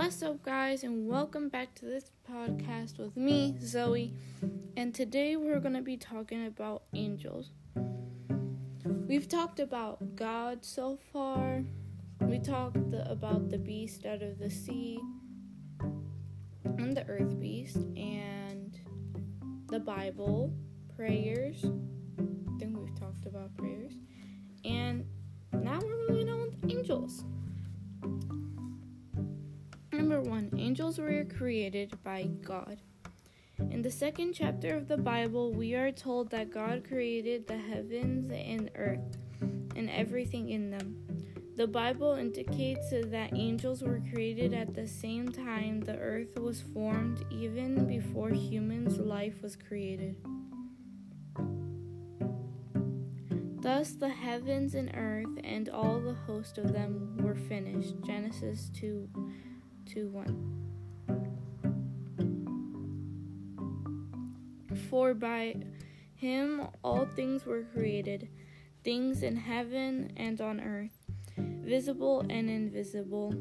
What's up, guys, and welcome back to this podcast with me, Zoe. And today we're going to be talking about angels. We've talked about God so far, we talked about the beast out of the sea, and the earth beast, and the Bible, prayers. I think we've talked about prayers. And now we're moving on with angels. Angels were created by God. In the second chapter of the Bible, we are told that God created the heavens and earth and everything in them. The Bible indicates that angels were created at the same time the earth was formed, even before humans' life was created. Thus, the heavens and earth and all the host of them were finished. Genesis 2 2 1. For by him all things were created, things in heaven and on earth, visible and invisible,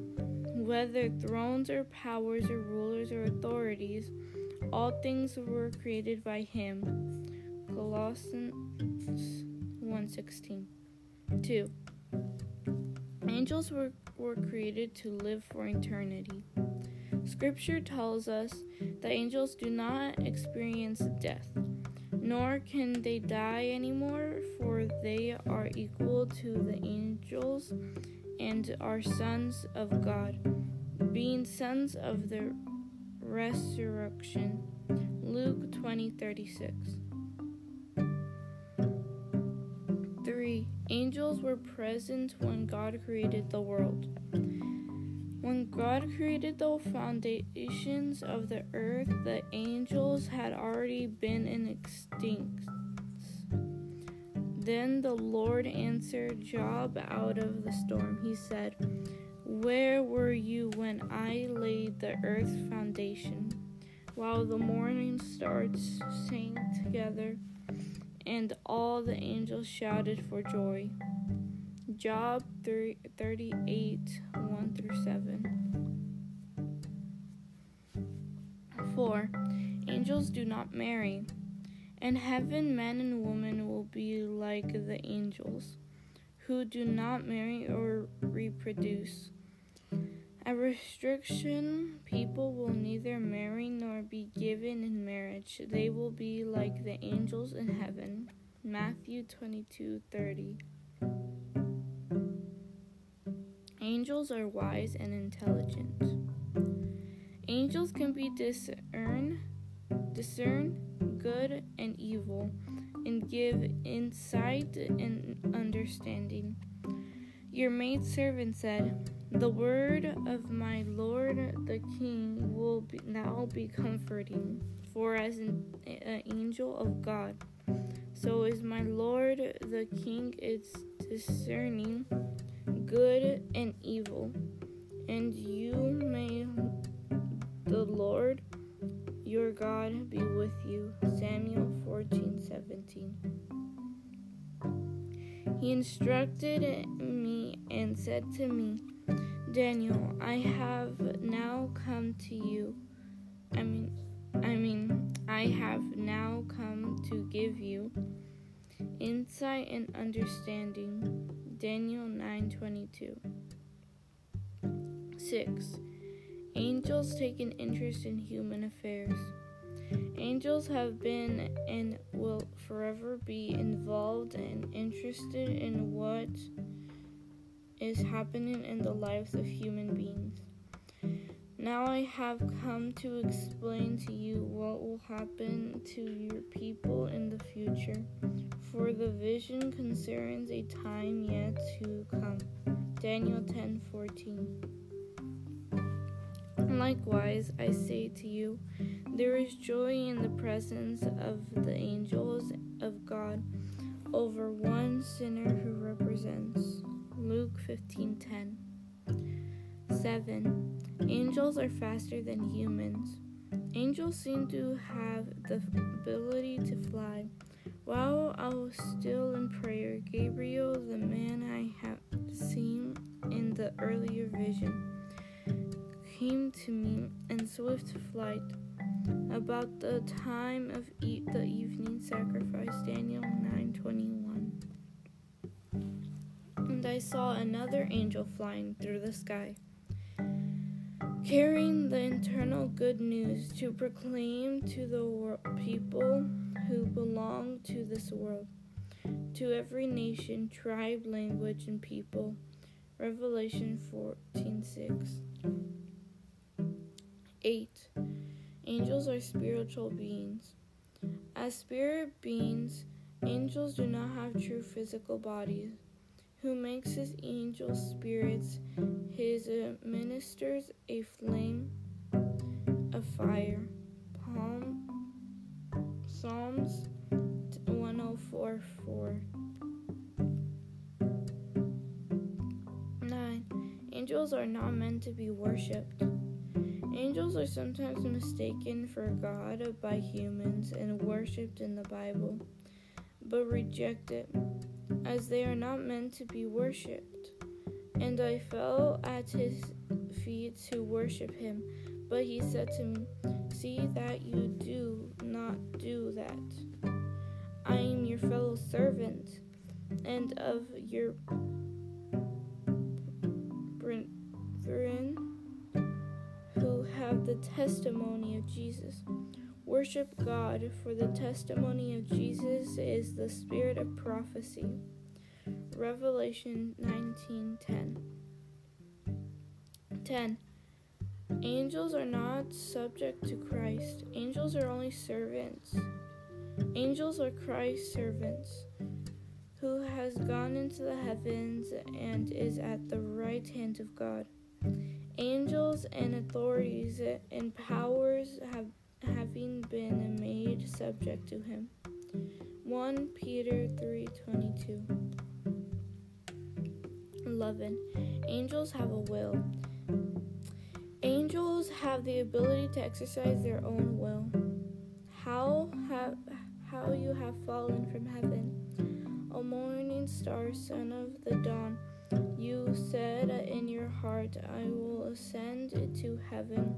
whether thrones or powers or rulers or authorities, all things were created by him. Colossians 1:16. 2. Angels were were created to live for eternity. Scripture tells us that angels do not experience death, nor can they die anymore, for they are equal to the angels and are sons of God, being sons of the resurrection. Luke 20:36. 3. Angels were present when God created the world. When God created the foundations of the earth, the angels had already been in extinct. Then the Lord answered Job out of the storm. He said, Where were you when I laid the earth's foundation, while the morning stars sang together? and all the angels shouted for joy. Job 38 1 through 7. 4. Angels do not marry. In heaven, men and women will be like the angels, who do not marry or reproduce. A restriction people will neither marry nor be given in marriage. They will be like the angels in heaven. Matthew 22:30. Angels are wise and intelligent. Angels can be discern discern good and evil and give insight and understanding. Your maidservant said, the word of my Lord the King will be, now be comforting, for as an, an, angel of God, so is my Lord the King is discerning good and evil. And you may the Lord your God be with you. Samuel 14 17. He instructed me and said to me, Daniel, I have now come to you. I mean, I mean, I have now come to give you insight and understanding. Daniel 9:22. 6. Angels take an interest in human affairs. Angels have been and will forever be involved and interested in what is happening in the lives of human beings. Now I have come to explain to you what will happen to your people in the future, for the vision concerns a time yet to come. Daniel 10:14. Likewise, I say to you, there is joy in the presence of the angels of God over one sinner who represents. Luke 15:10. 7. Angels are faster than humans. Angels seem to have the ability earlier vision, came to me in swift flight about the time of e- the evening sacrifice Daniel 9:21 and I saw another angel flying through the sky carrying the eternal good news to proclaim to the wor- people who belong to this world to every nation tribe language and people Revelation 14:6 8 Angels are spiritual beings. As spirit beings, angels do not have true physical bodies. Who makes his angel spirits his ministers a flame of fire. Palm, Psalms 104 4. Angels are not meant to be worshipped. Angels are sometimes mistaken for God by humans and worshipped in the Bible, but rejected, as they are not meant to be worshipped. And I fell at his feet to worship him, but he said to me, See that you do not do that. I am your fellow servant and of your testimony of Jesus. Worship God, for the testimony of Jesus is the spirit of prophecy. Revelation 19:10. 10. Angels are not subject to Christ. Angels are only servants. Angels are Christ's servants, who has gone into the heavens and is at the right hand of God. Angels and authorities and powers have having been made subject to him. 1 Peter 3:22 11 Angels have a will. Angels have the ability to exercise their own will. How have how you have fallen from heaven, O morning star, son of the dawn you said in your heart, I will ascend to heaven.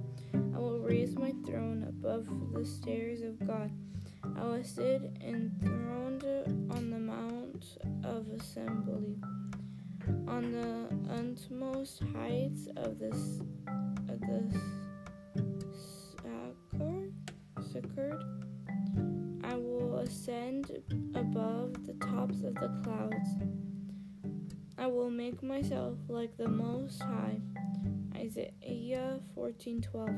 I will raise my throne above the stairs of God. I will sit enthroned on the mount of assembly, on the utmost heights of the of the sacred. I will ascend above the tops of the clouds. I will make myself like the Most High. Isaiah 14:12.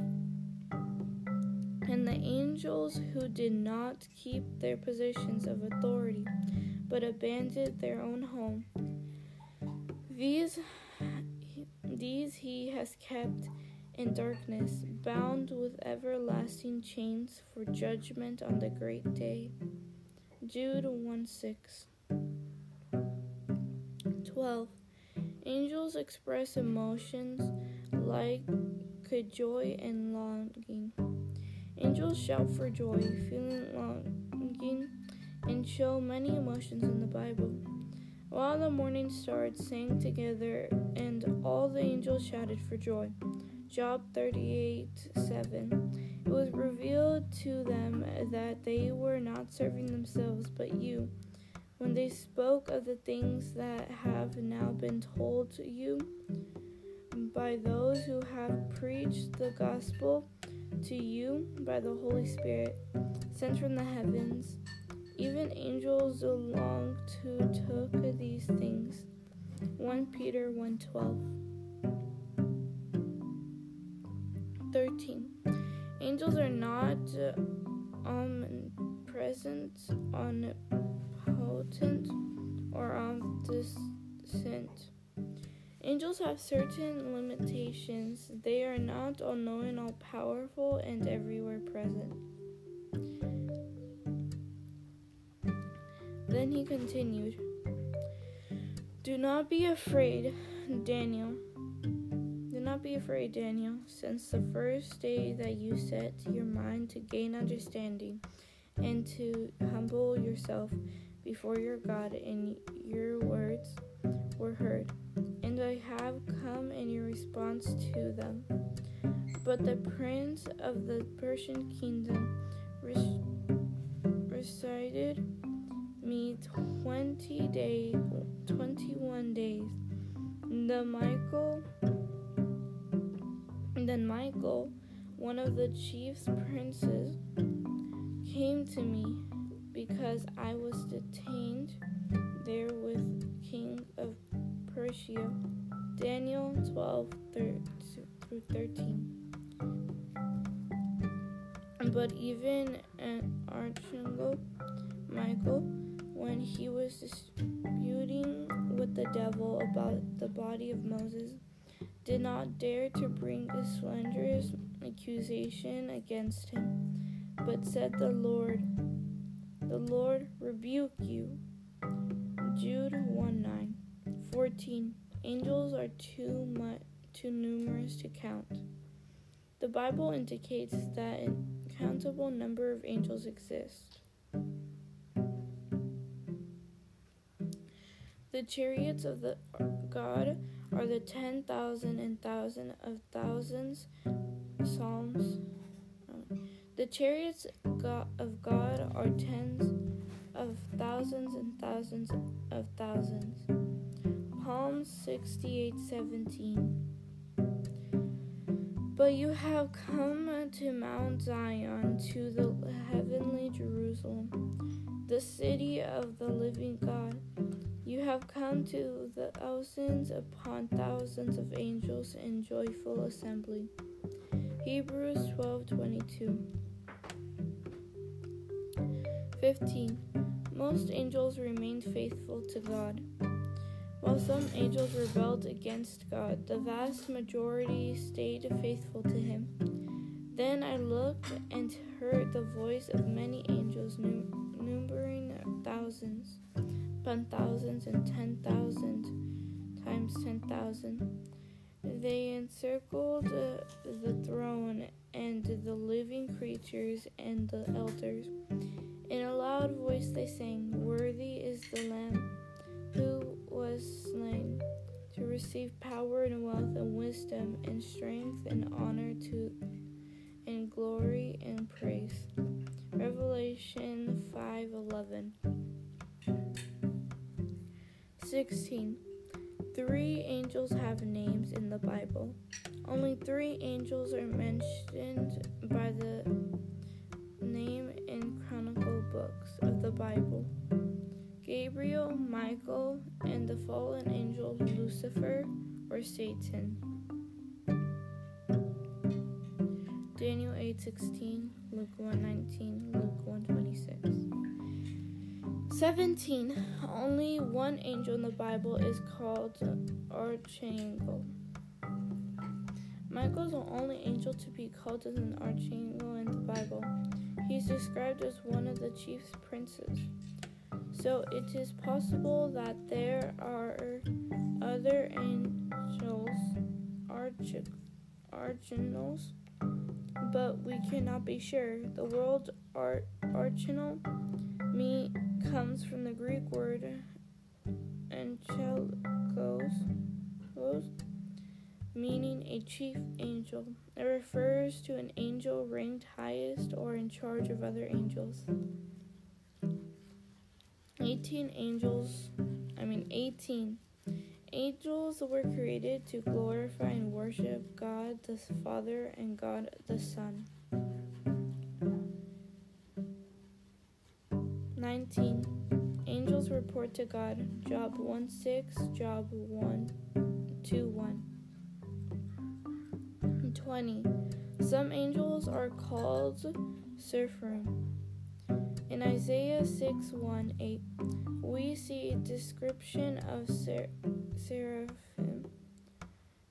And the angels who did not keep their positions of authority, but abandoned their own home, these these he has kept in darkness, bound with everlasting chains for judgment on the great day. Jude 1 6. 12. Angels express emotions like joy and longing. Angels shout for joy, feeling longing, and show many emotions in the Bible. While the morning stars sang together, and all the angels shouted for joy. Job 38 7. It was revealed to them that they were not serving themselves, but you when they spoke of the things that have now been told to you by those who have preached the gospel to you by the Holy Spirit sent from the heavens. Even angels long to took these things. 1 Peter 1:12. 13. Angels are not uh, omnipresent on omnipotent or omniscient. Angels have certain limitations. They are not all knowing, all powerful, and everywhere present. Then he continued Do not be afraid, Daniel. Do not be afraid, Daniel, since the first day that you set your mind to gain understanding and to humble yourself before your God, and your words were heard, and I have come in your response to them. But the prince of the Persian kingdom recited me twenty days, twenty-one days. The Michael, then Michael, one of the chief's princes, came to me because I was detained there with King of Persia. Daniel 12 through 13. But even an archangel, Michael, when he was disputing with the devil about the body of Moses, did not dare to bring a slanderous accusation against him, but said, The Lord, the Lord rebuke you. Jude 1 9. 14. Angels are too much too numerous to count. The Bible indicates that an uncountable number of angels exist. The chariots of the God are the ten thousand and thousand of thousands. Psalms. The chariots of God are tens of thousands and thousands of thousands. Psalm 68 17. But you have come to Mount Zion, to the heavenly Jerusalem, the city of the living God. You have come to the thousands upon thousands of angels in joyful assembly. Hebrews 12:22. 15. Most angels remained faithful to God. While some angels rebelled against God, the vast majority stayed faithful to Him. Then I looked and heard the voice of many angels, num- numbering thousands, upon thousands, and ten thousand times ten thousand. They encircled uh, the throne and the living creatures and the elders. Loud voice they sang, Worthy is the Lamb who was slain to receive power and wealth and wisdom and strength and honor to and glory and praise. Revelation 5:11. 16. Three angels have names in the Bible. Only three angels are mentioned by the Bible. Gabriel, Michael, and the fallen angel Lucifer or Satan. Daniel 8:16, Luke 1:19, Luke 1:26. 17. Only one angel in the Bible is called archangel. Michael is the only angel to be called as an archangel in the Bible. He's described as one of the chief's princes. So it is possible that there are other angels, arch- archangels, but we cannot be sure. The word ar- archangel me comes from the Greek word angelos, meaning a chief angel. It refers to an angel ranked highest or in charge of other angels. 18 angels, I mean 18 angels were created to glorify and worship God the Father and God the Son. 19 angels report to God. Job 1 6, Job 1 2 1. 20 some angels are called seraphim. In Isaiah 6 1 8, we see a description of ser- seraphim.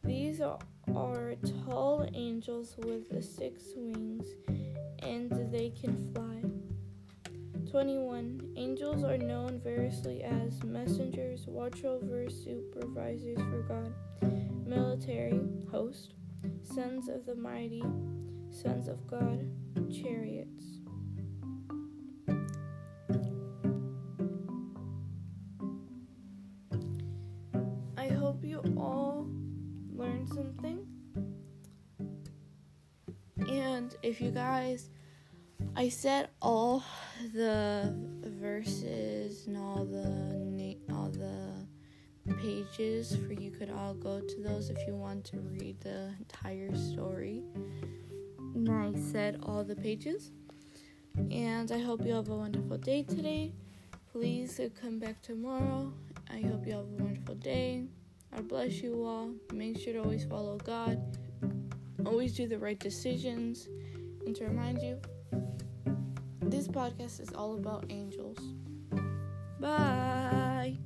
These are, are tall angels with six wings, and they can fly. 21. Angels are known variously as messengers, watchovers, supervisors for God, military, host, sons of the mighty, sons of God, chariots. I hope you all learned something. And if you guys, I said all the verses and all the all the pages for you could all go to those if you want to read the entire story. I said all the pages. And I hope you have a wonderful day today. Please come back tomorrow. I hope you have a wonderful day. God bless you all. Make sure to always follow God. Always do the right decisions. And to remind you, this podcast is all about angels. Bye.